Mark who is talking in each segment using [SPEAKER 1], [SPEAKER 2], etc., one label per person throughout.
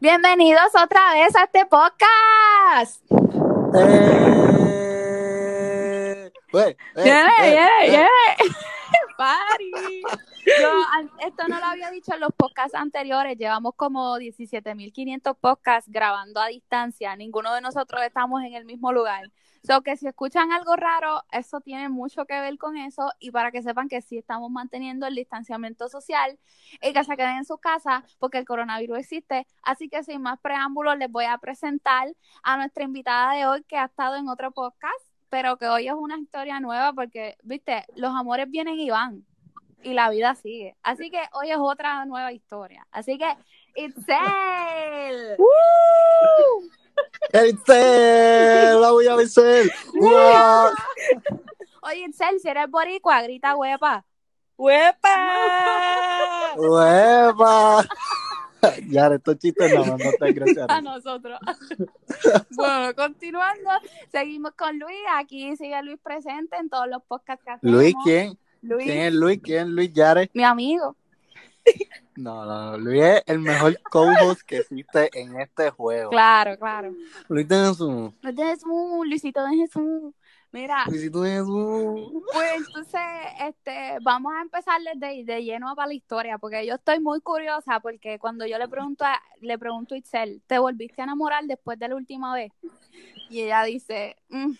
[SPEAKER 1] Bienvenidos otra vez a este podcast.
[SPEAKER 2] Eh, eh, eh, eh.
[SPEAKER 1] Party. Yo esto no lo había dicho en los podcasts anteriores. Llevamos como 17.500 podcasts grabando a distancia. Ninguno de nosotros estamos en el mismo lugar. So que si escuchan algo raro, eso tiene mucho que ver con eso. Y para que sepan que sí estamos manteniendo el distanciamiento social y que se queden en su casa porque el coronavirus existe. Así que sin más preámbulos, les voy a presentar a nuestra invitada de hoy que ha estado en otro podcast, pero que hoy es una historia nueva porque, viste, los amores vienen y van y la vida sigue. Así que hoy es otra nueva historia. Así que, Itzel.
[SPEAKER 2] Itzel, la voy a vencer. Uah.
[SPEAKER 1] Oye, Itzel, si eres boricua, grita huepa.
[SPEAKER 3] ¡Huepa!
[SPEAKER 2] Hueva. Ya, estos chistes no, no te gracias.
[SPEAKER 1] a nosotros. bueno, continuando, seguimos con Luis. Aquí sigue Luis presente en todos los podcasts que hacemos.
[SPEAKER 2] Luis, ¿quién?
[SPEAKER 1] Luis,
[SPEAKER 2] ¿Quién es Luis? ¿Quién es Luis Yare?
[SPEAKER 1] mi amigo.
[SPEAKER 2] No, no, no, Luis es el mejor co-host que existe en este juego.
[SPEAKER 1] Claro, claro.
[SPEAKER 2] Luis tiene su...
[SPEAKER 1] Luis de Jesús, Luisito de Jesús. Mira,
[SPEAKER 2] Luisito su...
[SPEAKER 1] pues entonces, este, vamos a empezar de, de lleno para la historia, porque yo estoy muy curiosa, porque cuando yo le pregunto a, le pregunto a Itzel, ¿te volviste a enamorar después de la última vez? Y ella dice, "Mm,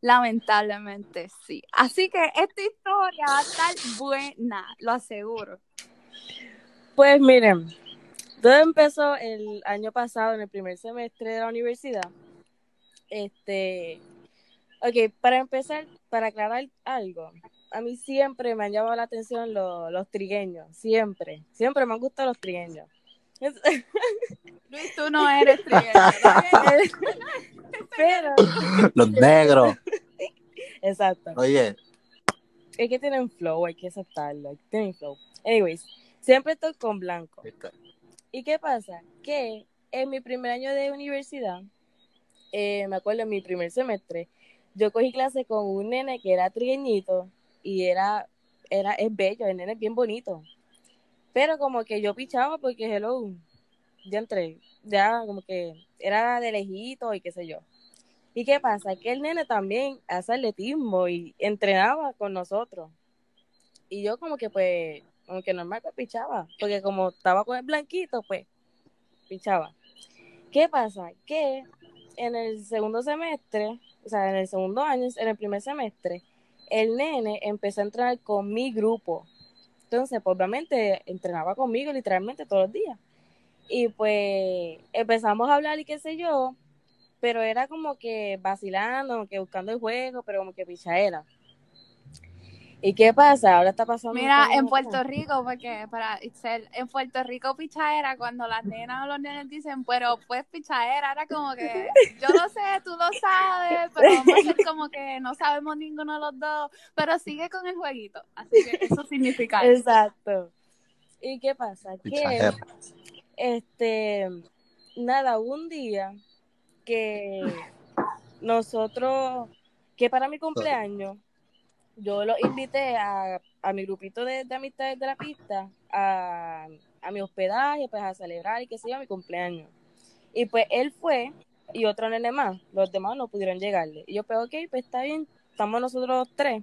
[SPEAKER 1] lamentablemente sí. Así que esta historia va a estar buena, lo aseguro.
[SPEAKER 3] Pues miren, todo empezó el año pasado, en el primer semestre de la universidad. Este, ok, para empezar, para aclarar algo, a mí siempre me han llamado la atención lo- los trigueños, siempre, siempre me han gustado los trigueños.
[SPEAKER 1] Luis, tú no eres trigueño,
[SPEAKER 3] Pero,
[SPEAKER 2] Los negros.
[SPEAKER 3] exacto.
[SPEAKER 2] Oye,
[SPEAKER 3] Es que tienen flow, hay que aceptarlo, tienen flow. Anyways, siempre estoy con blanco. ¿Y qué pasa? Que en mi primer año de universidad, eh, me acuerdo en mi primer semestre, yo cogí clase con un nene que era trigueñito y era, era, es bello, el nene es bien bonito. Pero como que yo pichaba porque, hello, ya entré, ya como que era de lejito y qué sé yo. ¿Y qué pasa? Que el nene también hace atletismo y entrenaba con nosotros. Y yo como que pues, como que normal pues pichaba, porque como estaba con el blanquito, pues pichaba. ¿Qué pasa? Que en el segundo semestre, o sea, en el segundo año, en el primer semestre, el nene empezó a entrenar con mi grupo. Entonces, pues, obviamente, entrenaba conmigo literalmente todos los días. Y pues empezamos a hablar y qué sé yo, pero era como que vacilando, que buscando el juego, pero como que pichadera. ¿Y qué pasa? Ahora está pasando.
[SPEAKER 1] Mira, en. Puerto Rico, porque para Itzel, en Puerto Rico pichadera, cuando las nenas o los nenes dicen, pero pues pichadera, era como que yo lo sé, tú lo sabes, pero vamos a hacer como que no sabemos ninguno de los dos, pero sigue con el jueguito. Así que eso significa eso.
[SPEAKER 3] Exacto. ¿Y qué pasa? Que este, nada, un día que nosotros, que para mi cumpleaños, yo lo invité a, a mi grupito de, de amistades de la pista a, a mi hospedaje, pues a celebrar y que se yo, mi cumpleaños. Y pues él fue y otro nene más, los demás no pudieron llegarle. Y yo, pues ok, pues está bien, estamos nosotros tres.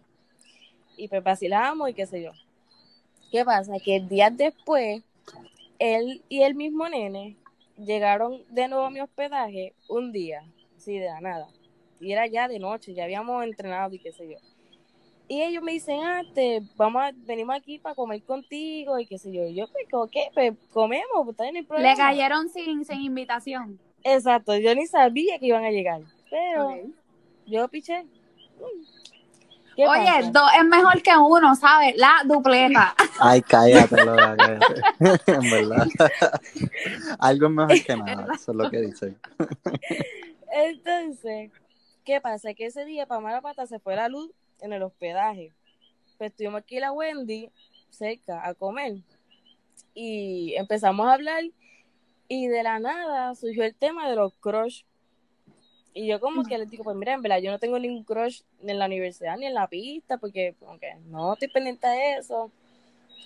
[SPEAKER 3] Y pues vacilamos y qué sé yo. ¿Qué pasa? Que días después, él y el mismo nene llegaron de nuevo a mi hospedaje un día, así de la nada. Y era ya de noche, ya habíamos entrenado y qué sé yo. Y ellos me dicen, ah, te, vamos a, venimos aquí para comer contigo y qué sé yo. Y yo, pues, ¿cómo ¿qué? Pues comemos, pues está hay problema.
[SPEAKER 1] Le cayeron sin, sin invitación.
[SPEAKER 3] Exacto, yo ni sabía que iban a llegar. Pero yo piché. Mm. ¿Qué
[SPEAKER 1] Oye,
[SPEAKER 3] pasa?
[SPEAKER 1] dos es mejor que uno, ¿sabes? La dupleta.
[SPEAKER 2] Ay, cállate, cállate. En verdad. Algo es mejor que nada. Eso es lo que dicen.
[SPEAKER 3] Entonces, ¿qué pasa? Que ese día, para mala pata, se fue la luz en el hospedaje. Pues estuvimos aquí la Wendy, cerca, a comer. Y empezamos a hablar. Y de la nada surgió el tema de los crush. Y yo como que les digo, pues mira, en verdad, yo no tengo ningún crush ni en la universidad ni en la pista, porque como no estoy pendiente de eso.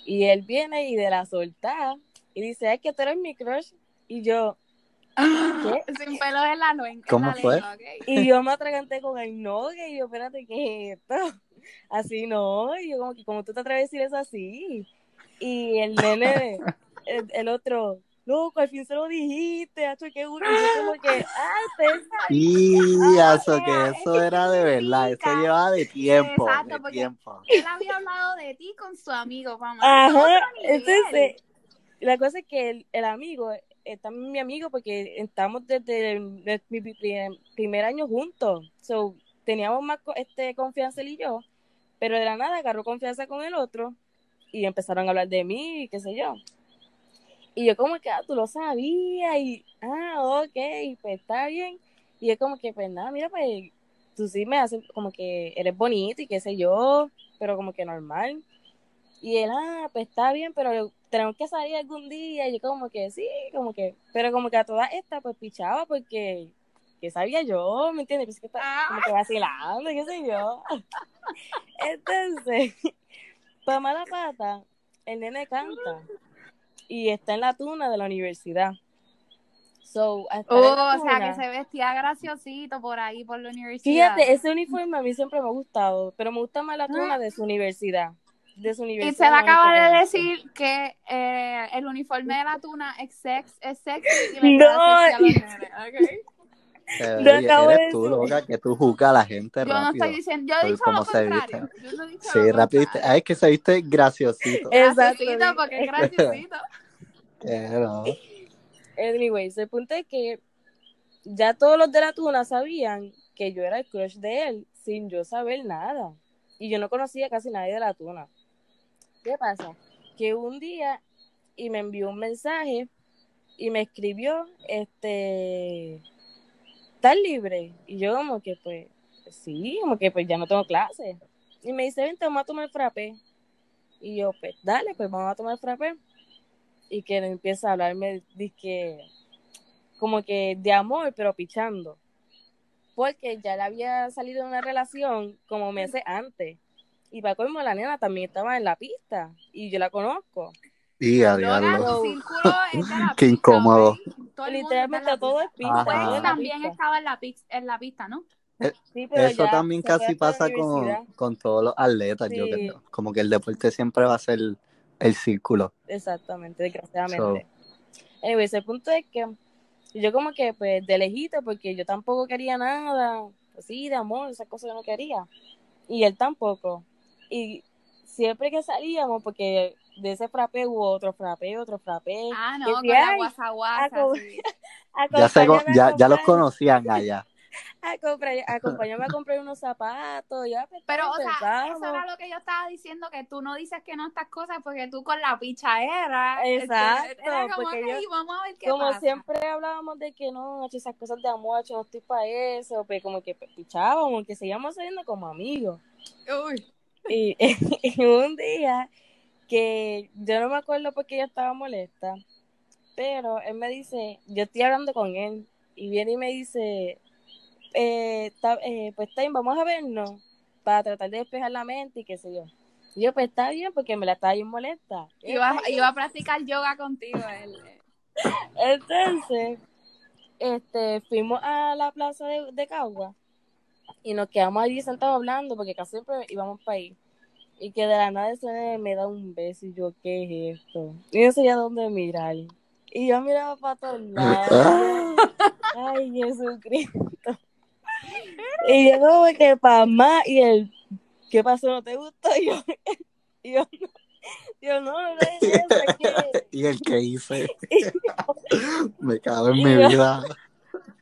[SPEAKER 3] Y él viene y de la soltada y dice, es que tú eres mi crush. Y yo,
[SPEAKER 1] ¿qué? Sin pelos en la, en
[SPEAKER 2] ¿Cómo
[SPEAKER 1] la
[SPEAKER 2] fue?
[SPEAKER 3] y yo me atraganté con el no, y yo, espérate, ¿qué es esto? Así no, y yo como que, como tú te atreves a decir eso así? Y el nene, el, el otro, loco, al fin se lo dijiste, hacho, qué bueno, y yo como que, ah, te
[SPEAKER 2] Y eso, que
[SPEAKER 1] es
[SPEAKER 2] eso
[SPEAKER 1] que
[SPEAKER 2] era de verdad, eso llevaba de tiempo,
[SPEAKER 1] Exacto,
[SPEAKER 2] de
[SPEAKER 1] porque-
[SPEAKER 2] tiempo.
[SPEAKER 1] Él había hablado de ti con su amigo, vamos.
[SPEAKER 3] Ajá, entonces, la cosa es que el, el amigo, es también mi amigo porque estamos desde mi pri- primer año juntos, so, teníamos más este, confianza él y yo, pero de la nada agarró confianza con el otro y empezaron a hablar de mí qué sé yo. Y yo como que, ah, tú lo sabías y, ah, ok, pues está bien. Y yo como que, pues nada, mira, pues tú sí me haces como que eres bonito y qué sé yo, pero como que normal. Y él, ah, pues está bien, pero tenemos que salir algún día. Y yo como que sí, como que, pero como que a todas estas pues pichaba porque, que sabía yo, ¿me entiendes? Pues que está como que vacilando, qué sé yo. Entonces, para mala pata, el nene canta y está en la tuna de la universidad. So,
[SPEAKER 1] Oh, o sea, que se vestía graciosito por ahí, por la universidad.
[SPEAKER 3] Fíjate, ese uniforme a mí siempre me ha gustado, pero me gusta más la tuna de su universidad. De su
[SPEAKER 1] Y se le
[SPEAKER 3] es lo
[SPEAKER 1] acaba
[SPEAKER 3] único que
[SPEAKER 1] de decir que eh, el uniforme de la tuna es, sex, es sexy y le
[SPEAKER 3] No,
[SPEAKER 1] sexy a los nenes, ¿ok?
[SPEAKER 2] Eh,
[SPEAKER 3] acabo
[SPEAKER 2] eres
[SPEAKER 3] de
[SPEAKER 2] tú, loca, que tú juzgas a la gente
[SPEAKER 1] Yo no
[SPEAKER 2] rápido.
[SPEAKER 1] estoy diciendo, yo he dicho
[SPEAKER 2] cómo
[SPEAKER 1] lo
[SPEAKER 2] se
[SPEAKER 1] contrario. Yo no he dicho
[SPEAKER 2] Sí, rápido. Ay, es que se viste graciosito.
[SPEAKER 3] Exacto.
[SPEAKER 1] Graciosito, porque es graciosito.
[SPEAKER 2] No.
[SPEAKER 3] Anyways, el punto es que ya todos los de la tuna sabían que yo era el crush de él sin yo saber nada. Y yo no conocía casi nadie de la tuna. ¿Qué pasa? Que un día y me envió un mensaje y me escribió, este, ¿estás libre? Y yo como que pues, sí, como que pues ya no tengo clase. Y me dice, vente, vamos a tomar frappé. Y yo, pues dale, pues vamos a tomar frappé. Y que empieza a hablarme, que como que de amor, pero pichando. Porque ya le había salido de una relación como meses antes. Y para colmo, la nena también estaba en la pista. Y yo la conozco.
[SPEAKER 2] Y a
[SPEAKER 1] Loca,
[SPEAKER 2] diablo.
[SPEAKER 1] tu círculo es de la
[SPEAKER 2] Qué
[SPEAKER 1] pista,
[SPEAKER 2] incómodo.
[SPEAKER 1] Todo el
[SPEAKER 3] Literalmente todo es pista.
[SPEAKER 1] Pues también estaba en la, en la pista, ¿no?
[SPEAKER 3] Sí, pero
[SPEAKER 2] Eso
[SPEAKER 3] ya
[SPEAKER 2] también casi pasa con, con todos los atletas, yo
[SPEAKER 3] Sí.
[SPEAKER 2] creo. Como que el deporte siempre va a ser el círculo.
[SPEAKER 3] Exactamente, desgraciadamente. Anyways, el punto es que yo como que pues de lejito, porque yo tampoco quería nada, así de amor, esas cosas yo no quería. Y él tampoco. Y siempre que salíamos, porque de ese frappé hubo otro frappé, otro frappé.
[SPEAKER 1] Ah, no,
[SPEAKER 3] que
[SPEAKER 1] con la guasa guasa.
[SPEAKER 3] aco-
[SPEAKER 1] sí.
[SPEAKER 2] Ya, se, ya, ya los conocían allá.
[SPEAKER 3] a comprar- acompáñame a comprar unos zapatos, ya pues,
[SPEAKER 1] Pero, o sea, eso era lo que yo estaba diciendo, que tú no dices que no estas cosas porque tú con la pichadera. este,
[SPEAKER 3] Exacto,
[SPEAKER 1] era como,
[SPEAKER 3] porque
[SPEAKER 1] "Ey,
[SPEAKER 3] yo-
[SPEAKER 1] vamos a ver qué
[SPEAKER 3] como
[SPEAKER 1] pasa.
[SPEAKER 3] siempre hablábamos de que no, esas cosas de amor, no estoy para eso, pues como que pichábamos, que seguíamos saliendo como amigos.
[SPEAKER 1] Uy.
[SPEAKER 3] Y, y un día que yo no me acuerdo porque yo estaba molesta, pero él me dice, yo estoy hablando con él, y viene y me dice, eh, está- eh, pues está bien, vamos a vernos para tratar de despejar la mente y qué sé yo. Y yo, pues está bien, porque me la estaba bien molesta.
[SPEAKER 1] Iba, iba a practicar yoga contigo. Él.
[SPEAKER 3] Entonces, este, fuimos a la plaza de, de Cagua y nos quedamos allí sentados hablando porque casi siempre íbamos para ahí. Y que de la nada ese nene me da un beso y yo, ¿qué es esto? Y no sabía dónde mirar. Y yo miraba para todos lados. Ay, Jesucristo. Y yo como que para más y el, ¿qué pasó? ¿No te gustó? Y yo, y yo, no, yo no, no es eso, es que...
[SPEAKER 2] y el que hice. Me cago en
[SPEAKER 3] Y
[SPEAKER 2] mi
[SPEAKER 3] yo-
[SPEAKER 2] vida.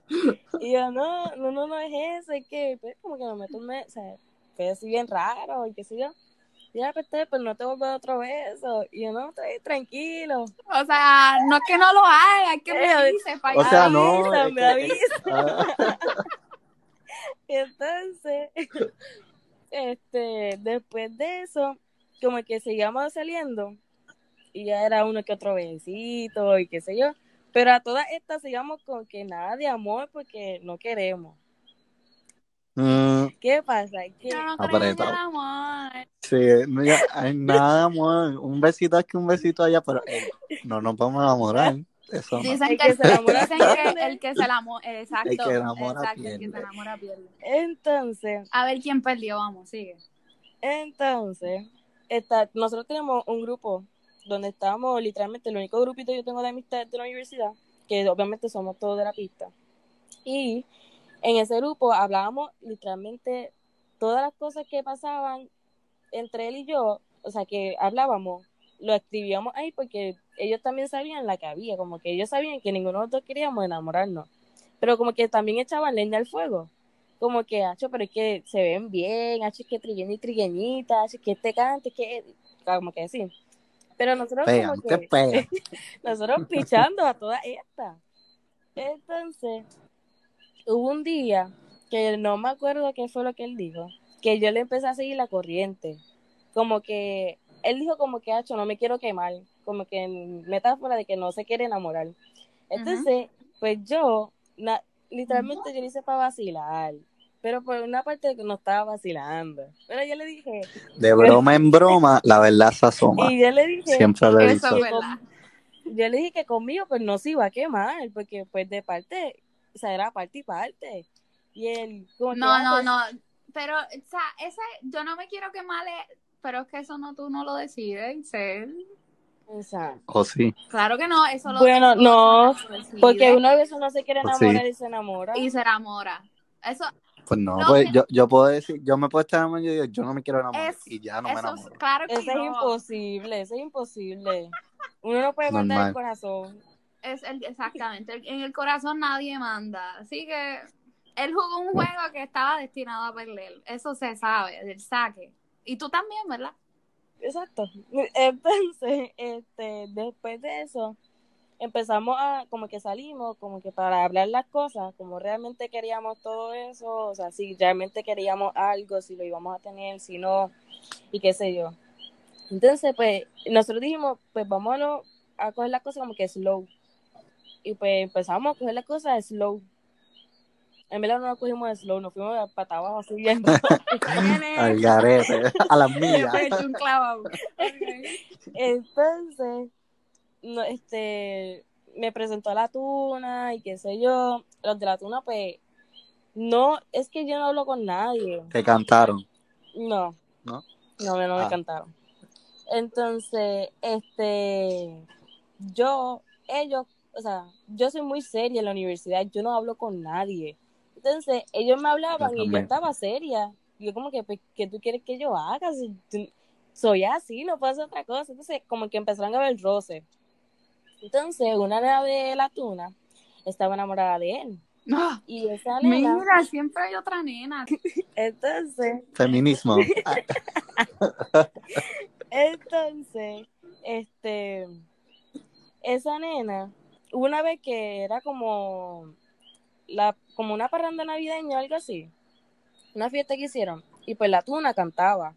[SPEAKER 3] Y yo, no, no, no, no es eso, es que, pues, como que me meto un mes, o sea, fue así bien raro, y qué sé yo. Y ya, pues, pero no te vuelvo a dar otro beso. Y yo, no, estoy tranquilo.
[SPEAKER 1] O sea, no es que no lo haga, es que me dice para
[SPEAKER 2] O sea, no. Es que- Ah,
[SPEAKER 3] Y entonces, este, después de eso, como que seguíamos saliendo, y ya era uno que otro besito, y qué sé yo. Pero a todas estas sigamos con que nada de amor porque no queremos.
[SPEAKER 2] mm,
[SPEAKER 3] ¿Qué pasa?
[SPEAKER 1] Yo no
[SPEAKER 2] Apretado.
[SPEAKER 1] el amor.
[SPEAKER 2] sí, no, ya, hay nada, amor. Un besito aquí, un besito allá, pero eh, no nos vamos a enamorar. Eso.
[SPEAKER 1] Dicen que,
[SPEAKER 3] que se enamora
[SPEAKER 1] dicen que el que se enamora, exacto,
[SPEAKER 2] El que enamora
[SPEAKER 1] exacto, el que se enamora pierde.
[SPEAKER 3] Entonces,
[SPEAKER 1] A ver quién perdió, vamos, sigue.
[SPEAKER 3] entonces, está, nosotros tenemos un grupo donde estábamos literalmente, el único grupito que yo tengo de amistad de la universidad, que obviamente somos todos de la pista. Y en ese grupo hablábamos literalmente todas las cosas que pasaban entre él y yo, o sea, que hablábamos, lo escribíamos ahí porque ellos también sabían la que había, como que ellos sabían que ninguno de nosotros queríamos enamorarnos, pero como que también echaban leña al fuego, como que, hacho, pero es que se ven bien, hacho, es que trigueño y trigueñita, hacho, es que este cante, es que, como que sí. Pero nosotros
[SPEAKER 2] Pegan,
[SPEAKER 3] como
[SPEAKER 2] que
[SPEAKER 3] nosotros pichando a todas estas. Entonces, hubo un día que no me acuerdo qué fue lo que él dijo, que yo le empecé a seguir la corriente. Como que él dijo como que, hacho, no me quiero quemar, como que en metáfora de que no se quiere enamorar. Entonces, pues yo, na- literalmente yo lo hice para vacilar, pero por una parte no estaba vacilando. Pero yo le dije,
[SPEAKER 2] De broma en broma, la verdad se asoma.
[SPEAKER 3] y yo le dije,
[SPEAKER 2] Siempre lo he
[SPEAKER 1] Eso verdad.
[SPEAKER 3] yo le dije que conmigo pues no se iba a quemar, porque pues de parte, o sea, era parte y parte. Y él, como que,
[SPEAKER 1] No,
[SPEAKER 3] ah,
[SPEAKER 1] no,
[SPEAKER 3] pues,
[SPEAKER 1] no. Pero, o sea, ese, yo no me quiero quemar, eh, pero es que eso no tú no lo decides, Cel.
[SPEAKER 3] o sea,
[SPEAKER 2] O sí.
[SPEAKER 1] Claro que no, eso lo
[SPEAKER 3] Bueno, no, porque una vez uno se quiere
[SPEAKER 2] Pues
[SPEAKER 3] enamorar
[SPEAKER 2] sí.
[SPEAKER 3] y se enamora.
[SPEAKER 1] y se enamora. Eso,
[SPEAKER 2] Pues no,
[SPEAKER 1] No,
[SPEAKER 2] pues yo, yo puedo decir, yo me puedo estar enamorando y yo digo, yo no me quiero enamorar.
[SPEAKER 1] Es-
[SPEAKER 2] y ya no me
[SPEAKER 1] eso es,
[SPEAKER 2] enamoro.
[SPEAKER 1] claro que
[SPEAKER 3] Eso es imposible, eso es imposible. Uno no puede mandar
[SPEAKER 2] Normal.
[SPEAKER 3] el corazón.
[SPEAKER 1] Es el, exactamente, el- en el corazón nadie manda. Así que él jugó un juego que estaba destinado a perder. Eso se sabe, del saque. Y tú también, ¿verdad?
[SPEAKER 3] Exacto. Entonces, este, después de eso, empezamos a, como que salimos, como que para hablar las cosas, como realmente queríamos todo eso, o sea, si realmente queríamos algo, si lo íbamos a tener, si no, y qué sé yo. Entonces, pues, nosotros dijimos, pues vámonos a coger las cosas como que slow. Y pues empezamos a coger las cosas slow. En verdad no nos cogimos de slow, nos fuimos para abajo subiendo.
[SPEAKER 2] Al garete, a las millas.
[SPEAKER 3] Entonces, no, este, me presentó a la tuna y qué sé yo. Los de la tuna, pues, no, es que yo no hablo con nadie.
[SPEAKER 2] Te cantaron.
[SPEAKER 3] No.
[SPEAKER 2] ¿No?
[SPEAKER 3] No, no me
[SPEAKER 2] Ah.
[SPEAKER 3] cantaron. Entonces, este, yo, ellos, o sea, yo soy muy seria en la universidad, yo no hablo con nadie. Entonces, ellos me hablaban
[SPEAKER 2] Yo
[SPEAKER 3] y yo estaba seria. Yo como que, pues, ¿qué tú quieres que yo haga? Si tú- soy así, no puedo hacer otra cosa. Entonces, como que empezaron a ver roce. Entonces, una nena de la tuna estaba enamorada de él.
[SPEAKER 1] No,
[SPEAKER 3] Y esa nena,
[SPEAKER 1] mira, siempre hay otra nena.
[SPEAKER 3] entonces,
[SPEAKER 2] Feminismo.
[SPEAKER 3] Entonces, este, esa nena, una vez que era como la, como una parranda navideña o algo así, una fiesta que hicieron, y pues la tuna cantaba.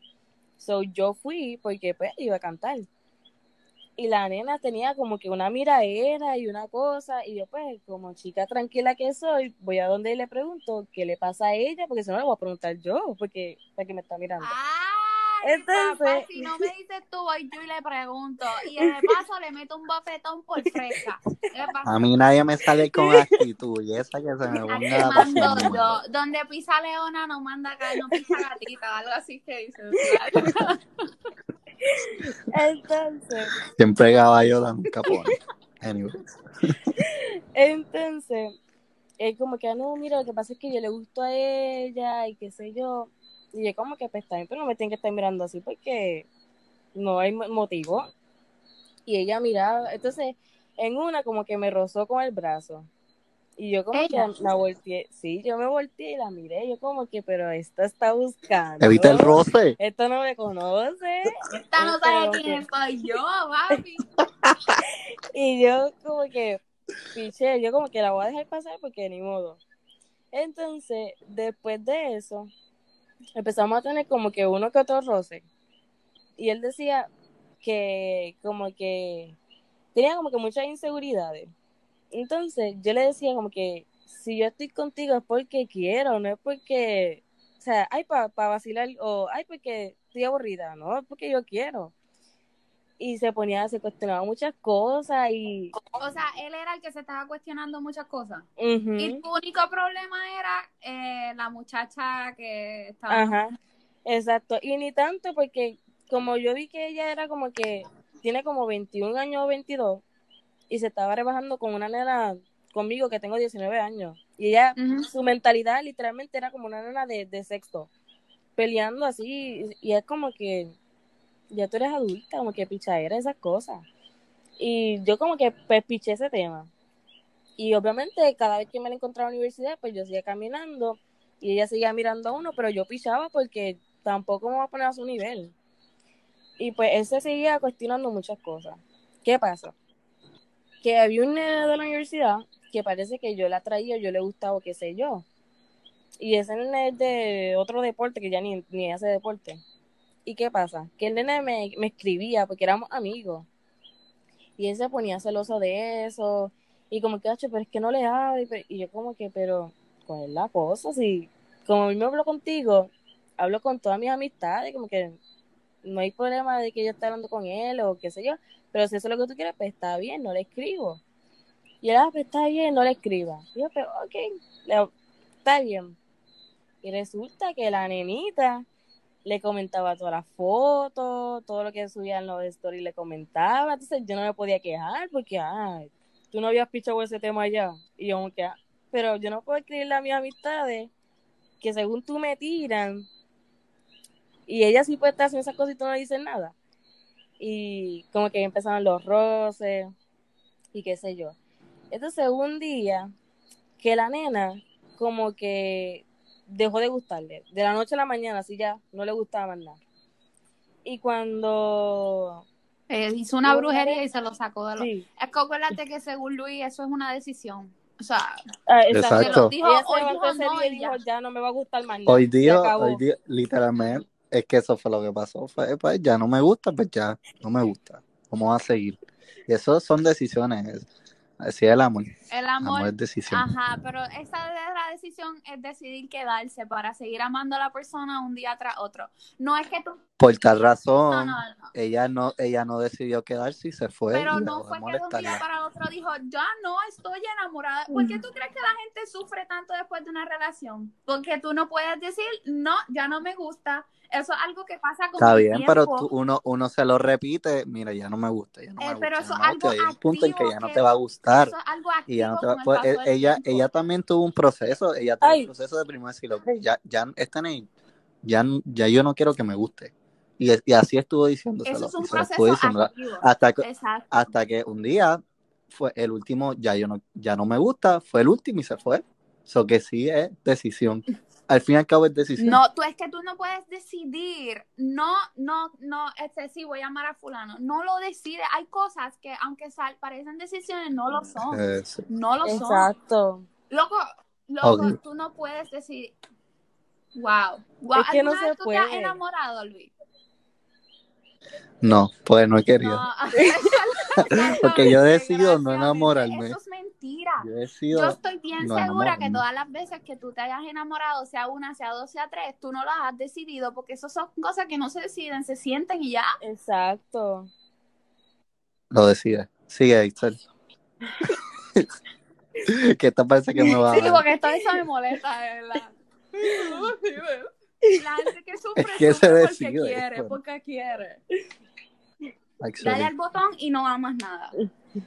[SPEAKER 3] So yo fui porque pues iba a cantar. Y la nena tenía como que una miraera y una cosa, y yo pues como chica tranquila que soy, voy a donde y le pregunto qué le pasa a ella, porque si no le voy a preguntar yo, porque para que me está mirando.
[SPEAKER 1] Ay,
[SPEAKER 3] Entonces-
[SPEAKER 1] papá, si no me dices tú, voy yo y le pregunto. Y de paso le meto un bofetón por fresca. ¿Qué pasa?
[SPEAKER 2] A mí nadie me sale con actitud. Y esa que se me ponga
[SPEAKER 1] mando yo. Donde pisa leona no manda acá, no pisa gatita, algo así que dice.
[SPEAKER 3] Entonces,
[SPEAKER 2] Siempre caballo da nunca pone. Anyway.
[SPEAKER 3] Entonces, él como que, "Ah, no, mira, lo que pasa es que yo le gusto a ella y qué sé yo. Y yo como que, pues bien, pero no me tienen que estar mirando así porque no hay mo- motivo. Y ella miraba, entonces, en una como que me rozó con el brazo. Y yo como
[SPEAKER 1] ¿Ella?
[SPEAKER 3] que la volteé, sí, yo me volteé y la miré, yo como que, pero esta está buscando.
[SPEAKER 2] Evita el roce.
[SPEAKER 3] Esta no me conoce.
[SPEAKER 1] Esta no sabe quién soy yo, papi.
[SPEAKER 3] Y yo como que, piché, yo como que la voy a dejar pasar porque ni modo. Entonces, después de eso, empezamos a tener como que uno que otro roce. Y él decía que como que tenía como que muchas inseguridades. Entonces, yo le decía como que si yo estoy contigo es porque quiero, no es porque, o sea, ay, para vacilar, o ay, porque estoy aburrida, no, es porque yo quiero. y se ponía, se cuestionaba muchas cosas y...
[SPEAKER 1] O sea, él era el que se estaba cuestionando muchas cosas. Y tu único problema era eh, la muchacha que estaba...
[SPEAKER 3] Ajá, exacto. Y ni tanto porque como yo vi que ella era como que tiene como 21 años o 22 y se estaba rebajando con una nena conmigo que tengo 19 años. Y ella, su mentalidad literalmente era como una nena de, de sexto, peleando así. Y es como que ya tú eres adulta, como que pichadera, esas cosas. Y yo como que pues, piché ese tema. Y obviamente cada vez que me la encontraba en la universidad, pues yo seguía caminando y ella seguía mirando a uno, pero yo pichaba porque tampoco me voy a poner a su nivel. Y pues él se seguía cuestionando muchas cosas. ¿Qué pasa? Que había un nene de la universidad que parece que yo la traía, yo le gustaba, qué sé yo. Y ese nene es de otro deporte que ya ni, ni hace deporte. ¿Y qué pasa? Que el nene me, me escribía porque éramos amigos. Y él se ponía celoso de eso. Y como que, "Acho, pero es que no le hablo. Y yo como que, pero, ¿cuál es la cosa? Si, como yo me hablo contigo, hablo con todas mis amistades, como que no hay problema de que yo esté hablando con él o qué sé yo. Pero si eso es lo que tú quieres, pues está bien, no le escribo. Y él, ah, pues está bien, no le escriba. Yo, pero, ok, le- está bien. Y resulta que la nenita le comentaba todas las fotos, todo lo que subía en los stories le comentaba. Entonces yo no me podía quejar porque, ay, tú no habías pichado ese tema allá. Y yo como que, "Ah", pero yo no puedo escribirle a mis amistades que según tú me tiran y ella sí puede estar haciendo esas cosas y tú no le dices nada. Y como que empezaron los roces y qué sé yo. Entonces un día que la nena como que dejó de gustarle. De la noche a la mañana, así ya no le gustaba más nada. Y cuando...
[SPEAKER 1] Eh, hizo una brujería y se lo sacó de los...
[SPEAKER 3] Sí,
[SPEAKER 1] Es que acuérdate que según Luis eso es una decisión. O sea,
[SPEAKER 3] ah,
[SPEAKER 2] Exacto.
[SPEAKER 1] se lo dijo, hoy dijo no
[SPEAKER 3] día y
[SPEAKER 1] y
[SPEAKER 3] dijo,
[SPEAKER 1] ya.
[SPEAKER 3] ya no me va a gustar más.
[SPEAKER 2] Hoy día, hoy día, literalmente, es que eso fue lo que pasó. Fue, pues ya no me gusta, pues ya no me gusta. Vamos a seguir. Y eso son decisiones. Así es el amor.
[SPEAKER 1] El
[SPEAKER 2] Amor
[SPEAKER 1] amor,
[SPEAKER 2] es decisión.
[SPEAKER 1] ajá, pero esa de la decisión es decidir quedarse para seguir amando a la persona un día tras otro. No es que tú,
[SPEAKER 2] Por tal
[SPEAKER 1] no,
[SPEAKER 2] razón,
[SPEAKER 1] no, no.
[SPEAKER 2] ella no, ella no decidió quedarse y se fue.
[SPEAKER 1] Pero
[SPEAKER 2] y
[SPEAKER 1] no fue
[SPEAKER 2] de
[SPEAKER 1] que de un día para el otro dijo, ya no estoy enamorada. ¿Por qué tú crees que la gente sufre tanto después de una relación? Porque tú no puedes decir, no, ya no me gusta. Eso es algo que pasa con
[SPEAKER 2] Está
[SPEAKER 1] el
[SPEAKER 2] bien, pero
[SPEAKER 1] tiempo.
[SPEAKER 2] tú- uno, uno se lo repite, mira, ya no me gusta, ya no me
[SPEAKER 1] Eh,
[SPEAKER 2] gusta.
[SPEAKER 1] pero eso
[SPEAKER 2] no me
[SPEAKER 1] es algo.
[SPEAKER 2] Y hay un punto en que
[SPEAKER 1] activo
[SPEAKER 2] ya no
[SPEAKER 1] que-
[SPEAKER 2] te va a gustar.
[SPEAKER 1] Eso es algo
[SPEAKER 2] Y ya no
[SPEAKER 1] activo
[SPEAKER 2] te va,
[SPEAKER 1] con el
[SPEAKER 2] pues,
[SPEAKER 1] del
[SPEAKER 2] ella,
[SPEAKER 1] tiempo.
[SPEAKER 2] ella también tuvo un proceso, ella tuvo
[SPEAKER 3] Ay.
[SPEAKER 2] un proceso de primero decir, "Ok, ya, ya nene, ya, ya yo no quiero que me guste. Y, y así estuvo diciéndoselo.
[SPEAKER 1] Eso es un proceso
[SPEAKER 2] diciendo que, hasta que un día fue el último, ya yo no, ya no me gusta, fue el último y se fue. Eso que sí es decisión. Al fin y al cabo es decisión.
[SPEAKER 1] No, tú es que tú no puedes decidir, no, no, no, este sí voy a amar a fulano, no lo decides, hay cosas que aunque sal, parecen decisiones, no lo son, no lo son.
[SPEAKER 3] Exacto.
[SPEAKER 1] Loco, loco,
[SPEAKER 2] Ok.
[SPEAKER 1] tú no puedes decidir. Wow, wow.
[SPEAKER 3] Es que no
[SPEAKER 1] ¿Alguna
[SPEAKER 3] se
[SPEAKER 1] tú te has
[SPEAKER 3] puede.
[SPEAKER 1] enamorado, Luis?
[SPEAKER 2] No, pues no he querido.
[SPEAKER 1] No.
[SPEAKER 2] Porque yo decido no
[SPEAKER 1] Desgraciadamente,
[SPEAKER 2] enamorarme.
[SPEAKER 1] Eso es mentira.
[SPEAKER 2] Yo he
[SPEAKER 1] Yo
[SPEAKER 2] sido,
[SPEAKER 1] estoy bien
[SPEAKER 2] no
[SPEAKER 1] segura que todas las veces que tú te hayas enamorado, sea una, sea dos, sea tres, tú no las has decidido porque eso son cosas que no se deciden, se sienten y ya.
[SPEAKER 3] Exacto.
[SPEAKER 2] lo decide. Sigue, Itzel. que esta parece que me va a
[SPEAKER 1] Sí,
[SPEAKER 2] dar.
[SPEAKER 1] porque esto eso me molesta, de verdad. La gente que sufre,
[SPEAKER 2] Es que se
[SPEAKER 1] sufre porque quiere, porque quiere. Dale al botón y no amas nada.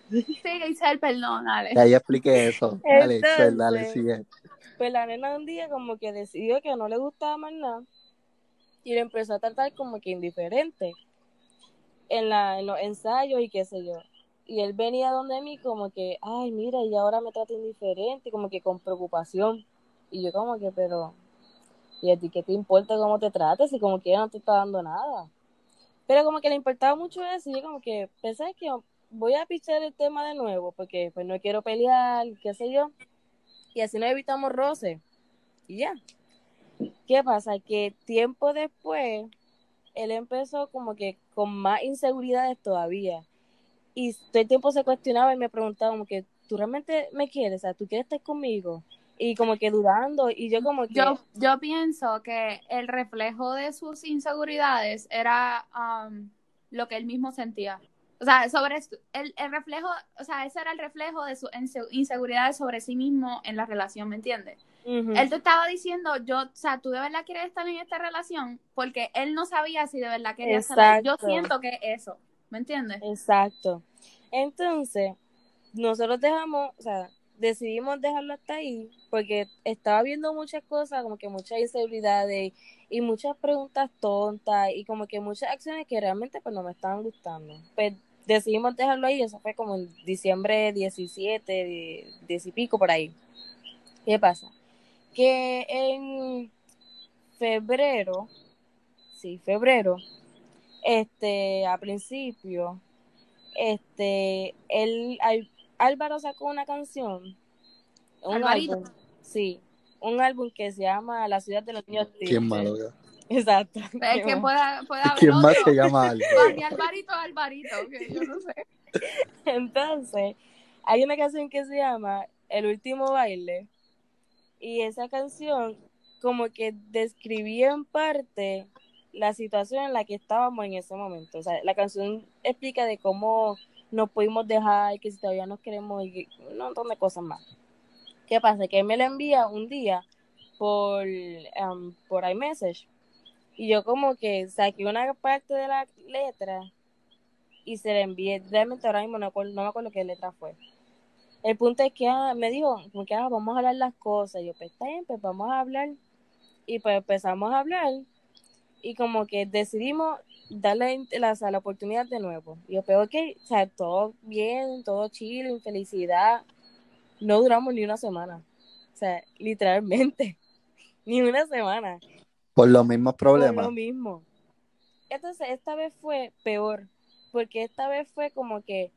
[SPEAKER 1] Sigue, Isabel, perdón, dale.
[SPEAKER 2] Ya, ya expliqué eso. Dale, Itzel, dale, sigue.
[SPEAKER 3] Pues la nena un día como que decidió que no le gustaba más nada y le empezó a tratar como que indiferente en, la, en los ensayos y qué sé yo. Y él venía donde mí como que, ay, mira, y ahora me trata indiferente, como que con preocupación. Y yo como que, pero, ¿y a ti qué te importa cómo te trates si como que ella no te está dando nada? Pero como que le importaba mucho eso y yo como que pensé que voy a pichar el tema de nuevo porque pues no quiero pelear, qué sé yo. Y así nos evitamos roce. Y ya. ¿Qué pasa? Que tiempo después, él empezó como que con más inseguridades todavía. Y todo el tiempo se cuestionaba y me preguntaba como que, ¿tú realmente me quieres? O sea, ¿tú quieres estar conmigo? Y como que dudando. Y yo como que...
[SPEAKER 1] Yo, yo pienso que el reflejo de sus inseguridades era um, lo que él mismo sentía. O sea, sobre el, el reflejo, o sea, ese era el reflejo de su inseguridad sobre sí mismo en la relación, ¿me entiendes? Él te estaba diciendo, yo, o sea, tú de verdad quieres estar en esta relación porque él no sabía si de verdad quería estar. Yo siento que eso, ¿me entiendes?
[SPEAKER 3] Exacto. Entonces, nosotros dejamos, o sea, decidimos dejarlo hasta ahí porque estaba viendo muchas cosas, como que muchas inseguridades y muchas preguntas tontas y como que muchas acciones que realmente pues no me estaban gustando. Pues decidimos dejarlo ahí, eso fue como en diciembre 17, 10 y pico por ahí. ¿Qué pasa? Que en febrero, sí, febrero, este, a principio, este, él, Álvaro sacó una canción. Un álbum, sí, un álbum que se llama La ciudad de los niños
[SPEAKER 2] ¿Quién malo
[SPEAKER 3] Exacto.
[SPEAKER 1] Es que pueda, haber
[SPEAKER 2] ¿Quién más se llama
[SPEAKER 1] Álvaro? Alvarito, Alvarito, que yo no sé.
[SPEAKER 3] Entonces, hay una canción que se llama El último baile. Y esa canción como que describía en parte la situación en la que estábamos en ese momento. O sea, la canción explica de cómo nos pudimos dejar, que si todavía nos queremos, y un montón de cosas más. ¿Qué pasa? Que él me la envía un día por, um, por iMessage y yo como que saqué una parte de la letra y se la envié. Realmente ahora mismo no, no me acuerdo qué letra fue. El punto es que ah, me dijo, como que ah, vamos a hablar las cosas. Y yo, pues está bien, pues vamos a hablar. Y pues empezamos a hablar y como que decidimos darle la, la oportunidad de nuevo. Y yo, pero pues, ok, o sea, todo bien, todo chill, felicidad. No duramos ni una semana. O sea, literalmente, ni una semana.
[SPEAKER 2] Por los mismos problemas.
[SPEAKER 3] Por lo mismo. Entonces, esta vez fue peor, porque esta vez fue como que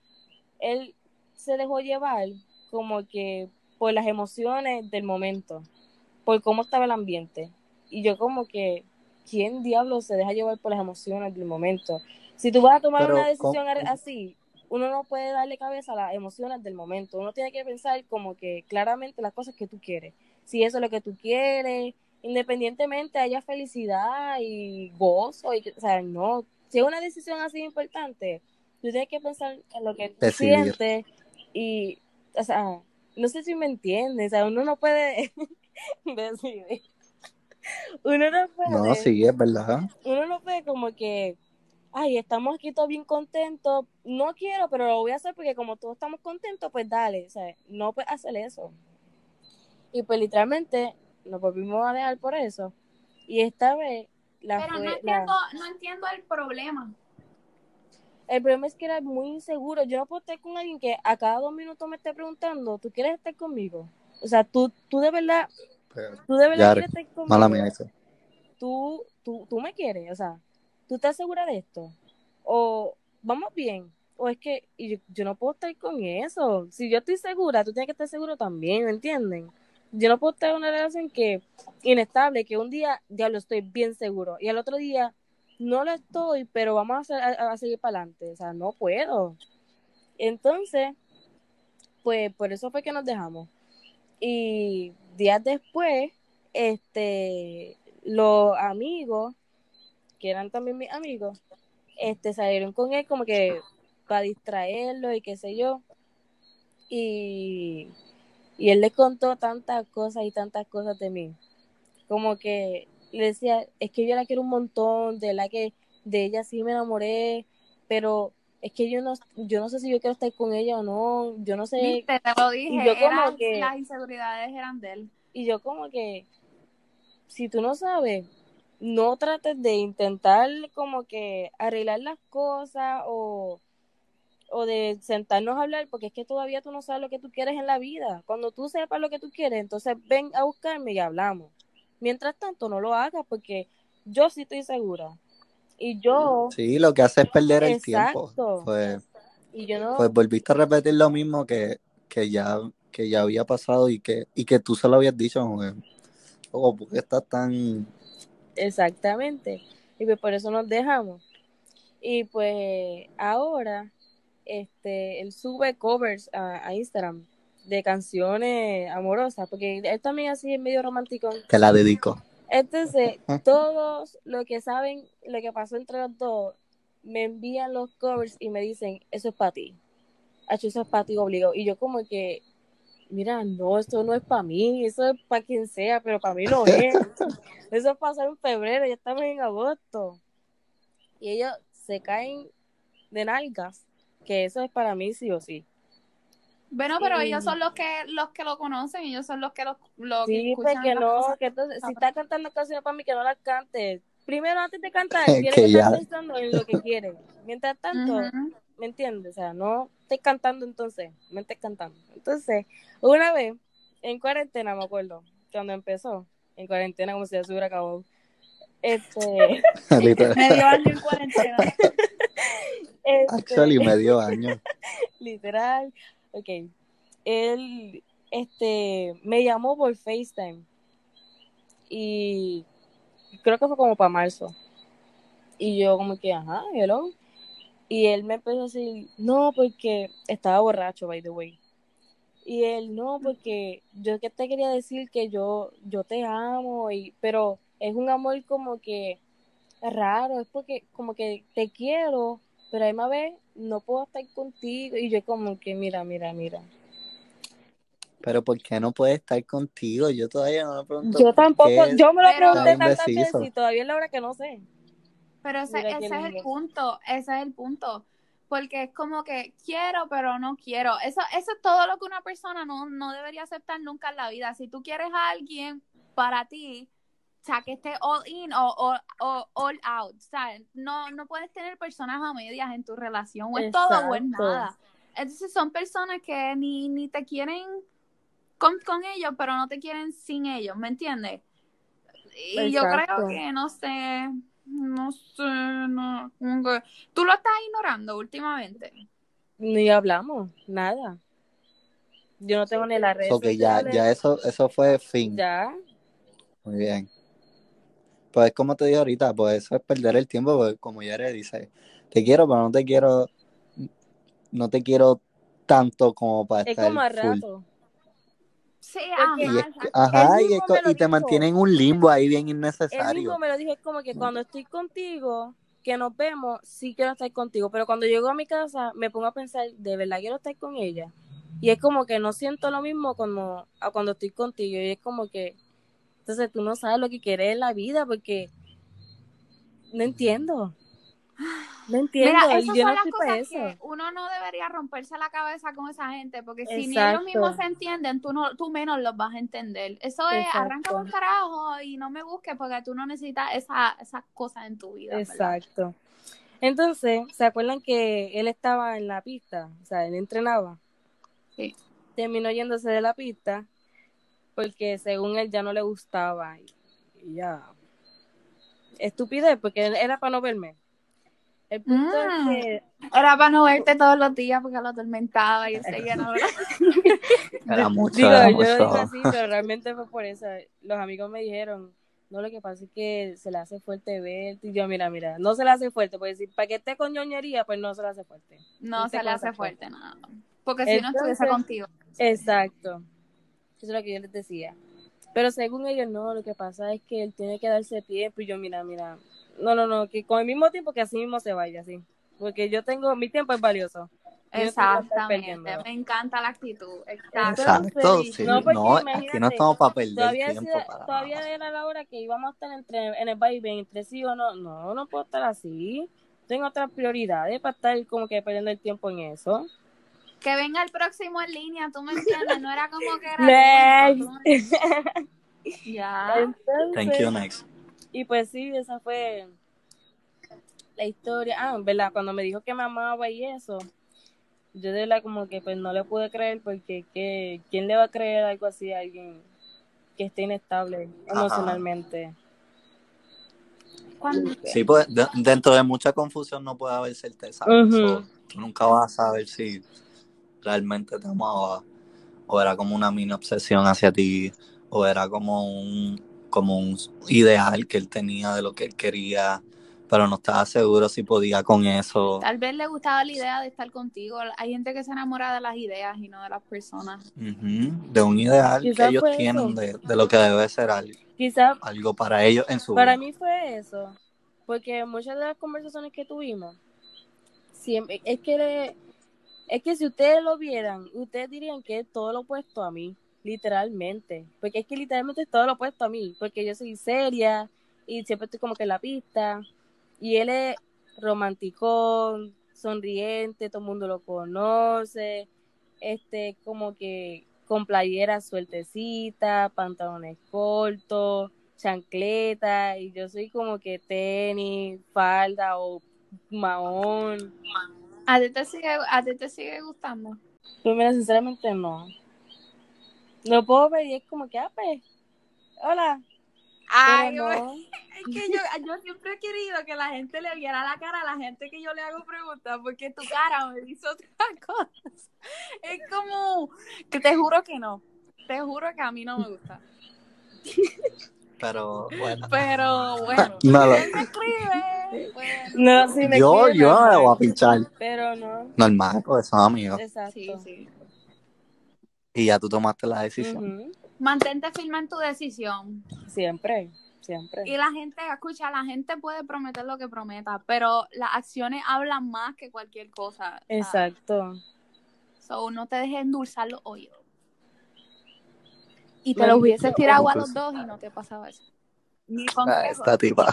[SPEAKER 3] él se dejó llevar como que por las emociones del momento, por cómo estaba el ambiente. Y yo como que ¿quién diablo se deja llevar por las emociones del momento? Si tú vas a tomar una decisión así, uno no puede darle cabeza a las emociones del momento. Uno tiene que pensar como que claramente las cosas que tú quieres. Si eso es lo que tú quieres, independientemente haya felicidad y gozo, y, o sea, no. Si es una decisión así importante, tú tienes que pensar en lo que tú sientes y, o sea, no sé si me entiendes, o sea, uno no puede decidir uno no puede.
[SPEAKER 2] No, sí, es verdad.
[SPEAKER 3] Uno no puede como que, ay, estamos aquí todos bien contentos. No quiero, pero lo voy a hacer porque como todos estamos contentos, pues dale. O sea, no puedes hacer eso. Y pues literalmente nos volvimos a dejar por eso. Y esta vez
[SPEAKER 1] la Pero no, entiendo, no entiendo el problema.
[SPEAKER 3] El problema es que era muy inseguro. Yo no puedo estar con alguien que a cada dos minutos me esté preguntando, ¿tú quieres estar conmigo? O sea, tú, tú de verdad tú de verdad quieres estar conmigo.
[SPEAKER 2] Mala mía eso.
[SPEAKER 3] Tú, tú, tú me quieres, o sea, ¿tú estás segura de esto? O vamos bien, o es que yo, yo, no puedo estar con eso. Si yo estoy segura, tú tienes que estar seguro también, ¿me entienden? Yo no puedo estar en una relación que inestable, que un día ya lo estoy bien seguro y al otro día no lo estoy, pero vamos a, a seguir para adelante. O sea, no puedo. Entonces, pues por eso fue que nos dejamos. Y días después, este, los amigos, que eran también mis amigos, este, salieron con él como que para distraerlo y qué sé yo. Y, y él le contó tantas cosas y tantas cosas de mí. Como que le decía, es que yo la quiero un montón, de la que de ella sí me enamoré, pero es que yo no, yo no sé si yo quiero estar con ella o no, yo no sé.
[SPEAKER 1] Te lo dije, y yo como que, las inseguridades eran de él.
[SPEAKER 3] Y yo como que, si tú no sabes, no trates de intentar como que arreglar las cosas o, o de sentarnos a hablar, porque es que todavía tú no sabes lo que tú quieres en la vida. Cuando tú sepas lo que tú quieres, entonces ven a buscarme y hablamos. Mientras tanto, no lo hagas porque yo sí estoy segura y yo...
[SPEAKER 2] Sí, lo que hace es perder el tiempo. Pues,
[SPEAKER 3] y yo no...
[SPEAKER 2] pues volviste a repetir lo mismo que, que, ya, que ya había pasado y que, y que tú se lo habías dicho, o porque estás tan...
[SPEAKER 3] Exactamente. Y pues por eso nos dejamos. Y pues ahora, este, él sube covers a, a Instagram de canciones amorosas, porque él también así es medio romántico.
[SPEAKER 2] Te la dedico.
[SPEAKER 3] Entonces, todos los que saben lo que pasó entre los dos, me envían los covers y me dicen, eso es para ti. Eso es para ti obligado. Y yo como que, mira, no, esto no es para mí, eso es para quien sea, pero para mí no es. eso pasó en febrero, ya estamos en agosto. Y ellos se caen de nalgas, que eso es para mí sí o sí.
[SPEAKER 1] Bueno, pero ellos son los que los que lo conocen, ellos son los que lo, lo
[SPEAKER 3] sí,
[SPEAKER 1] escuchan
[SPEAKER 3] pues que
[SPEAKER 1] las
[SPEAKER 3] no,
[SPEAKER 1] cosas.
[SPEAKER 3] que entonces, si estás cantando canciones para mí, que no las cantes. Primero, antes de cantar,
[SPEAKER 2] Que
[SPEAKER 3] tienes que estar
[SPEAKER 2] ya-
[SPEAKER 3] pensando en lo que quieres. Mientras tanto. ¿me entiendes? O sea, no estés cantando entonces, no estés cantando. Entonces, una vez, en cuarentena, me acuerdo, cuando empezó, en cuarentena, como si ya se hubiera acabado, este,
[SPEAKER 2] Literal.
[SPEAKER 1] Medio año en cuarentena.
[SPEAKER 3] Este,
[SPEAKER 2] medio año.
[SPEAKER 3] literal, ok, él, este, me llamó por FaceTime y creo que fue como para marzo. Y yo como que, ajá, hello. Y él me empezó a decir, no, porque estaba borracho, by the way. Y él, no, porque yo que te quería decir que yo, yo te amo, y, pero es un amor como que raro, es porque como que te quiero, pero a misma vez no puedo estar contigo. Y yo como que, mira, mira, mira.
[SPEAKER 2] Pero ¿por qué no puede estar contigo? Yo todavía no me pregunto.
[SPEAKER 3] Yo tampoco,
[SPEAKER 2] qué.
[SPEAKER 3] yo me lo
[SPEAKER 1] Pero-
[SPEAKER 3] pregunté tantas veces y todavía es la hora que no sé.
[SPEAKER 1] Pero ese, ese es el punto, ese es el punto. Porque es como que quiero, pero no quiero. Eso, eso es todo lo que una persona no, no debería aceptar nunca en la vida. Si tú quieres a alguien para ti, que esté all in o, o, o all out. O sea, no, no puedes tener personas a medias en tu relación. O es todo o es nada. Entonces son personas que ni, ni te quieren con, con ellos, pero no te quieren sin ellos, ¿me entiendes? Y yo creo que, no sé, no sé, no, tú lo estás ignorando últimamente.
[SPEAKER 3] Ni hablamos, nada. Yo no tengo ni la red.
[SPEAKER 2] Ok, ya, ya eso, eso fue fin.
[SPEAKER 3] Ya,
[SPEAKER 2] Muy bien. Pues como te dije ahorita, pues eso es perder el tiempo, porque como Yare dice, te quiero, pero no te quiero, no te quiero tanto como para
[SPEAKER 3] es
[SPEAKER 2] estar
[SPEAKER 3] como a
[SPEAKER 2] full.
[SPEAKER 3] rato.
[SPEAKER 1] Sí,
[SPEAKER 3] Porque-
[SPEAKER 2] Y, es,
[SPEAKER 1] ajá,
[SPEAKER 2] ajá,
[SPEAKER 3] Él
[SPEAKER 2] y, es te
[SPEAKER 3] dijo.
[SPEAKER 2] mantienen en un limbo ahí bien
[SPEAKER 3] Él
[SPEAKER 2] innecesario.
[SPEAKER 3] mismo me lo dijo, es como que cuando estoy contigo, que nos vemos, sí quiero estar contigo, pero cuando llego a mi casa me pongo a pensar, de verdad quiero estar con ella. Y es como que no siento lo mismo como a cuando estoy contigo. Y es como que, entonces tú no sabes lo que quieres en la vida porque no entiendo. No entiendo.
[SPEAKER 1] Mira, esas
[SPEAKER 3] yo
[SPEAKER 1] son
[SPEAKER 3] no
[SPEAKER 1] las cosas
[SPEAKER 3] eso.
[SPEAKER 1] que uno no debería romperse la cabeza con esa gente, porque si ni ellos mismos se entienden, tú no, tú menos los vas a entender. Eso es,
[SPEAKER 3] Exacto.
[SPEAKER 1] arranca por carajo y no me busques porque tú no necesitas esa, esas cosas en tu vida. ¿verdad?
[SPEAKER 3] Exacto. Entonces, ¿se acuerdan que él estaba en la pista? O sea, él entrenaba.
[SPEAKER 1] Sí.
[SPEAKER 3] Terminó yéndose de la pista porque según él ya no le gustaba. Y y ya. Estupidez, porque era para no verme. El punto
[SPEAKER 1] Mm.
[SPEAKER 3] es que
[SPEAKER 1] Era para no verte todos los días porque lo atormentaba y seguía no
[SPEAKER 2] Era mucho,
[SPEAKER 3] Digo,
[SPEAKER 2] era
[SPEAKER 3] yo lo digo
[SPEAKER 2] mucho.
[SPEAKER 3] así, pero realmente fue por eso. Los amigos me dijeron, no, lo que pasa es que se le hace fuerte verte. Y yo, mira, mira, no se le hace fuerte, porque si para que esté con ñoñería, pues no se le hace fuerte.
[SPEAKER 1] No se le hace fuerte nada. Porque si no estuviese contigo.
[SPEAKER 3] Exacto. Eso es lo que yo les decía. Pero según ellos, no, lo que pasa es que él tiene que darse tiempo. Y yo, mira, mira, no, no, no, que con el mismo tiempo que así mismo se vaya, así. Porque yo tengo, mi tiempo es valioso.
[SPEAKER 1] Exactamente. Me encanta la actitud. Exacto.
[SPEAKER 2] Sí.
[SPEAKER 3] no,
[SPEAKER 2] No, aquí no estamos para perder
[SPEAKER 3] Todavía,
[SPEAKER 2] tiempo. para
[SPEAKER 3] todavía
[SPEAKER 2] nada.
[SPEAKER 3] era la hora que íbamos a estar entre, en el vaivén, entre sí o no. No, no puedo estar así. Tengo otras prioridades para estar como que perdiendo el tiempo en eso.
[SPEAKER 1] Que venga el próximo en línea, tú me entiendes. No era como que era.
[SPEAKER 3] Next.
[SPEAKER 1] tú- Ya.
[SPEAKER 3] Entonces,
[SPEAKER 2] Thank you, next.
[SPEAKER 3] Y pues sí, esa fue la historia. Ah, verdad, cuando me dijo que me amaba y eso, yo de la como que pues no le pude creer porque que, ¿quién le va a creer algo así a alguien que esté inestable
[SPEAKER 2] Ajá.
[SPEAKER 3] emocionalmente?
[SPEAKER 2] Sí, pues de- dentro de mucha confusión no puede haber certeza. So, tú nunca vas a saber si realmente te amaba o era como una mini obsesión hacia ti o era como un como un ideal que él tenía de lo que él quería, pero no estaba seguro si podía con eso.
[SPEAKER 1] Tal vez le gustaba la idea de estar contigo. Hay gente que se enamora de las ideas y no de las personas.
[SPEAKER 2] De un ideal que ellos tienen de, de lo que debe ser algo,
[SPEAKER 3] Quizás
[SPEAKER 2] algo para ellos en su
[SPEAKER 3] para
[SPEAKER 2] vida.
[SPEAKER 3] mí fue eso, porque muchas de las conversaciones que tuvimos siempre, es que es que si ustedes lo vieran, ustedes dirían que es todo lo opuesto a mí, literalmente, porque es que literalmente es todo lo opuesto a mí, porque yo soy seria y siempre estoy como que en la pista y él es romántico, sonriente, todo el mundo lo conoce, este como que con playera sueltecita, pantalones cortos, chancleta y yo soy como que tenis, falda o mahón.
[SPEAKER 1] ¿A ti te sigue, a ti te sigue gustando?
[SPEAKER 3] Pues mira, sinceramente no. Lo puedo ver y es como que, ah, pues, hola.
[SPEAKER 1] Ay, no. es que yo, yo siempre he querido que la gente le viera la cara a la gente que yo le hago preguntas, porque tu cara me dice otra cosa. Es como que te juro que no. Te juro que a mí no me gusta.
[SPEAKER 2] Pero bueno.
[SPEAKER 1] Pero bueno. No, me escribe.
[SPEAKER 3] No, sí me
[SPEAKER 2] yo, yo no me voy a pinchar.
[SPEAKER 3] Pero no.
[SPEAKER 2] Normal, pues son amigos.
[SPEAKER 3] Exacto.
[SPEAKER 1] Sí, sí.
[SPEAKER 2] Y ya tú tomaste la decisión.
[SPEAKER 1] Mantente firme en tu decisión.
[SPEAKER 3] Siempre, siempre.
[SPEAKER 1] Y la gente, escucha, la gente puede prometer lo que prometa, pero las acciones hablan más que cualquier cosa.
[SPEAKER 3] Exacto.
[SPEAKER 1] So, no te dejes endulzar los oídos. Y te lo hubieses tirado a los dos y no te pasaba eso. Ni con
[SPEAKER 2] ah, esta tipa.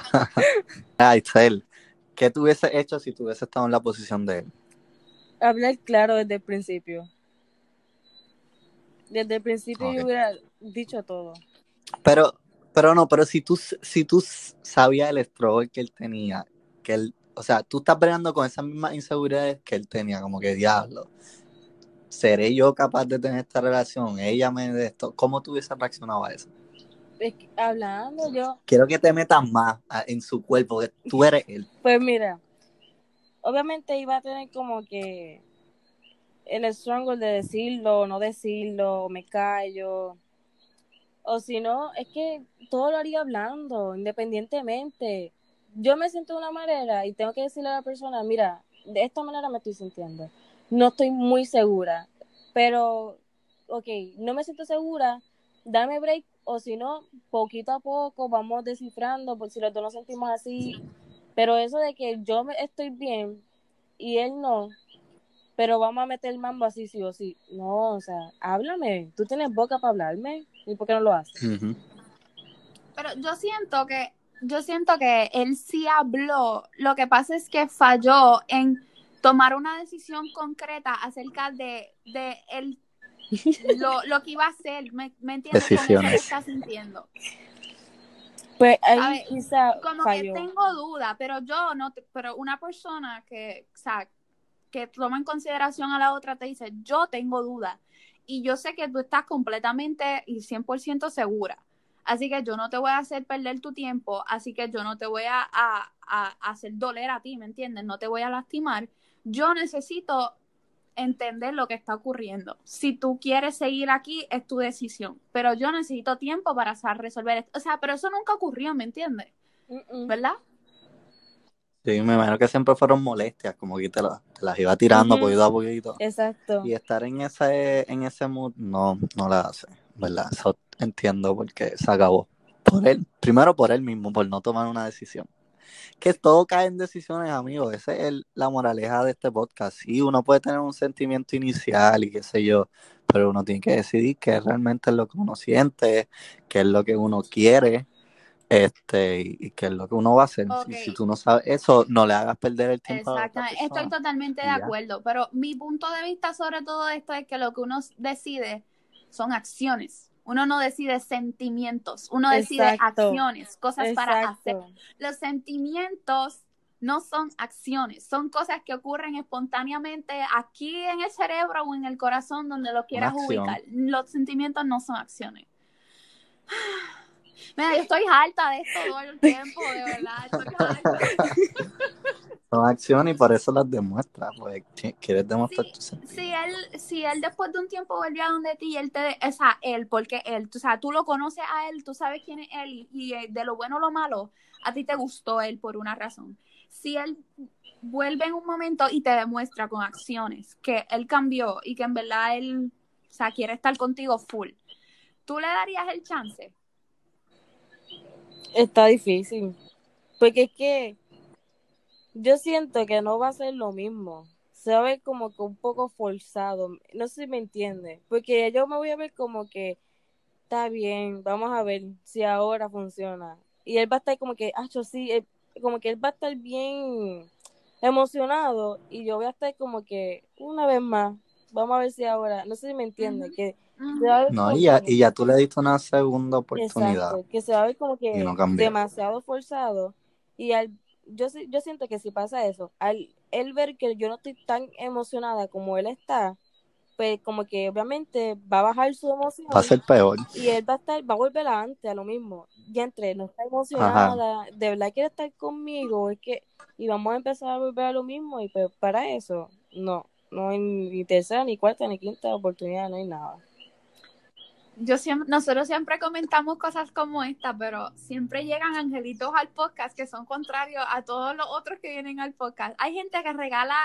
[SPEAKER 2] Ay, Cel, ¿qué tú hubieses hecho si tú hubieses estado en la posición de él?
[SPEAKER 3] Hablar claro desde el principio. Desde el principio yo hubiera dicho todo.
[SPEAKER 2] Pero, pero no, pero si tú, si tú sabías el struggle que él tenía, que él, o sea, tú estás peleando con esas mismas inseguridades que él tenía, como que diablo. ¿Seré yo capaz de tener esta relación? Ella me de esto. ¿Cómo tú hubieses reaccionado a eso?
[SPEAKER 3] hablando yo.
[SPEAKER 2] Quiero que te metas más en su cuerpo, que tú eres él.
[SPEAKER 3] Pues mira, obviamente iba a tener como que el struggle de decirlo, o no decirlo, me callo. O si no, es que todo lo haría hablando, independientemente. Yo me siento de una manera y tengo que decirle a la persona, mira, de esta manera me estoy sintiendo no estoy muy segura, pero, ok, no me siento segura, dame break, o si no, poquito a poco vamos descifrando, por si los dos nos sentimos así, pero eso de que yo estoy bien y él no, pero vamos a meter el mambo así, sí o sí, no, o sea, háblame, tú tienes boca para hablarme, ¿y por qué no lo haces?
[SPEAKER 1] Pero yo siento que, yo siento que él sí habló, lo que pasa es que falló en tomar una decisión concreta acerca de, de el, lo, lo, que iba a hacer, ¿me, me entiendes?
[SPEAKER 2] Decisiones.
[SPEAKER 1] ¿Cómo está sintiendo?
[SPEAKER 3] Pues ahí quizá
[SPEAKER 1] como que tengo duda, pero yo no, pero una persona que, o sea, que toma en consideración a la otra te dice, yo tengo duda y yo sé que tú estás completamente y 100% segura. Así que yo no te voy a hacer perder tu tiempo, así que yo no te voy a, a, a hacer doler a ti, ¿me entiendes? No te voy a lastimar yo necesito entender lo que está ocurriendo. Si tú quieres seguir aquí, es tu decisión, pero yo necesito tiempo para resolver esto. O sea, pero eso nunca ocurrió, ¿me entiendes? ¿Verdad?
[SPEAKER 2] Sí, me imagino que siempre fueron molestias, como que te, las iba tirando poquito a poquito.
[SPEAKER 3] Exacto.
[SPEAKER 2] Y estar en ese, en ese mood no, no la hace, ¿verdad? Eso entiendo porque se acabó. Por él, primero por él mismo, por no tomar una decisión que todo cae en decisiones, amigos. Esa es la moraleja de este podcast. Sí, uno puede tener un sentimiento inicial y qué sé yo, pero uno tiene que decidir qué realmente es lo que uno siente, qué es lo que uno quiere, este, y, qué es lo que uno va a hacer. Y si tú no sabes eso, no le hagas perder el tiempo.
[SPEAKER 1] Exactamente, estoy totalmente de acuerdo, pero mi punto de vista sobre todo esto es que lo que uno decide son acciones. Uno no decide sentimientos, uno decide acciones, cosas para hacer. Los sentimientos no son acciones, son cosas que ocurren espontáneamente aquí en el cerebro o en el corazón donde lo quieras ubicar. Los sentimientos no son acciones. Mira, yo estoy harta de esto todo el tiempo, de verdad, estoy harta.
[SPEAKER 2] Son acciones y por eso las demuestra, pues quieres demostrar
[SPEAKER 1] tu Si él, si él después de un tiempo vuelve a donde ti, él te, o sea, él, porque él, o sea, tú lo conoces a él, tú sabes quién es él y, eh, de lo bueno o lo malo, a ti te gustó él por una razón. Si él vuelve en un momento y te demuestra con acciones que él cambió y que en verdad él, o sea, quiere estar contigo full, ¿tú le darías el chance?
[SPEAKER 3] Está difícil. Porque es que yo siento que no va a ser lo mismo. Se va a ver como que un poco forzado. No sé si me entiende. Porque yo me voy a ver como que está bien, vamos a ver si ahora funciona. Y él va a estar como que, ah, yo sí, como que él va a estar bien emocionado y yo voy a estar como que una vez más, vamos a ver si ahora, no sé si me entiende, que
[SPEAKER 2] no, y ya, y ya tú le diste una segunda oportunidad.
[SPEAKER 3] que se va a ver como que demasiado forzado y al, yo, yo siento que si pasa eso, al él ver que yo no estoy tan emocionada como él está, pues como que obviamente va a bajar su emoción.
[SPEAKER 2] Va a ser peor.
[SPEAKER 3] Y él va a estar, va a volver antes a lo mismo. Y entre no está emocionada, de verdad quiere estar conmigo, es que, y vamos a empezar a volver a lo mismo, y pues para eso, no, no hay ni tercera, ni cuarta, ni quinta oportunidad, no hay nada.
[SPEAKER 1] Yo siempre, nosotros siempre comentamos cosas como esta, pero siempre llegan angelitos al podcast que son contrarios a todos los otros que vienen al podcast. Hay gente que regala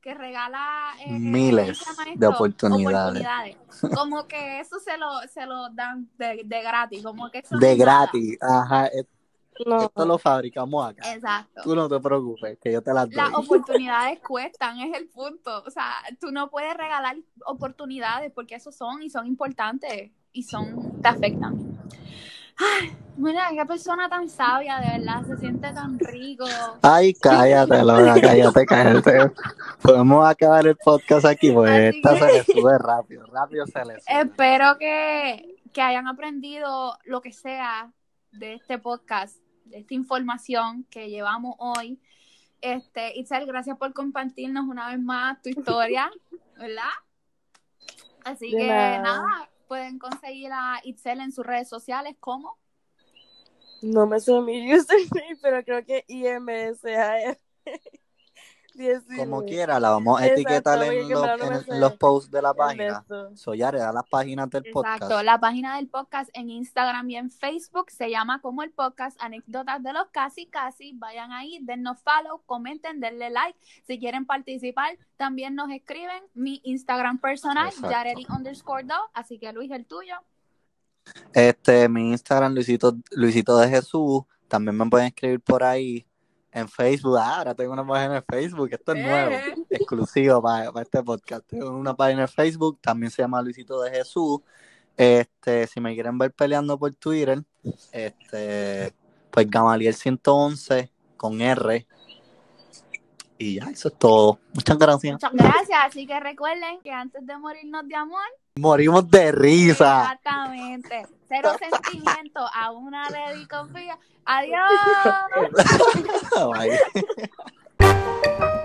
[SPEAKER 1] que regala
[SPEAKER 2] eh, miles de oportunidades.
[SPEAKER 1] Como que eso se lo, se lo dan de, de gratis, como que
[SPEAKER 2] De gratis, ajá. Esto lo fabricamos acá.
[SPEAKER 1] Exacto.
[SPEAKER 2] Tú no te preocupes, que yo te las doy.
[SPEAKER 1] Las oportunidades cuestan, es el punto. O sea, tú no puedes regalar oportunidades porque eso son y son importantes y son, te afectan. Ay, mira, qué persona tan sabia, de verdad, se siente tan rico.
[SPEAKER 2] Ay, cállate, Lola, cállate, cállate. Podemos acabar el podcast aquí, pues esta se le sube rápido, rápido se le sube.
[SPEAKER 1] Espero que, que hayan aprendido lo que sea de este podcast, de esta información que llevamos hoy. Este, Itzel, gracias por compartirnos una vez más tu historia, ¿verdad? Así que nada, pueden conseguir a Itzel en sus redes sociales, ¿cómo?
[SPEAKER 3] No me sé mi username, pero creo que IMSAR.
[SPEAKER 2] Como quiera, la vamos a etiquetar en, los, posts de la página. Soyare, da las páginas del podcast. Exacto,
[SPEAKER 1] la página del podcast en Instagram y en Facebook se llama como el podcast Anécdotas de los Casi Casi. Vayan ahí, dennos follow, comenten, denle like. Si quieren participar, también nos escriben. Mi Instagram personal, Yaredi underscore do. Así que Luis, el tuyo.
[SPEAKER 2] Este, mi Instagram, Luisito, Luisito de Jesús. También me pueden escribir por ahí en Facebook. Ah, ahora tengo una página de Facebook, esto es nuevo, eh. exclusivo para, este podcast. Tengo una página de Facebook, también se llama Luisito de Jesús. Este, si me quieren ver peleando por Twitter, este, pues Gamaliel 111 con R. Y ya, eso es todo. Muchas gracias.
[SPEAKER 1] Muchas gracias. Así que recuerden que antes de morirnos de amor,
[SPEAKER 2] morimos de risa.
[SPEAKER 1] Exactamente. Cero sentimiento, a una le confía. Adiós.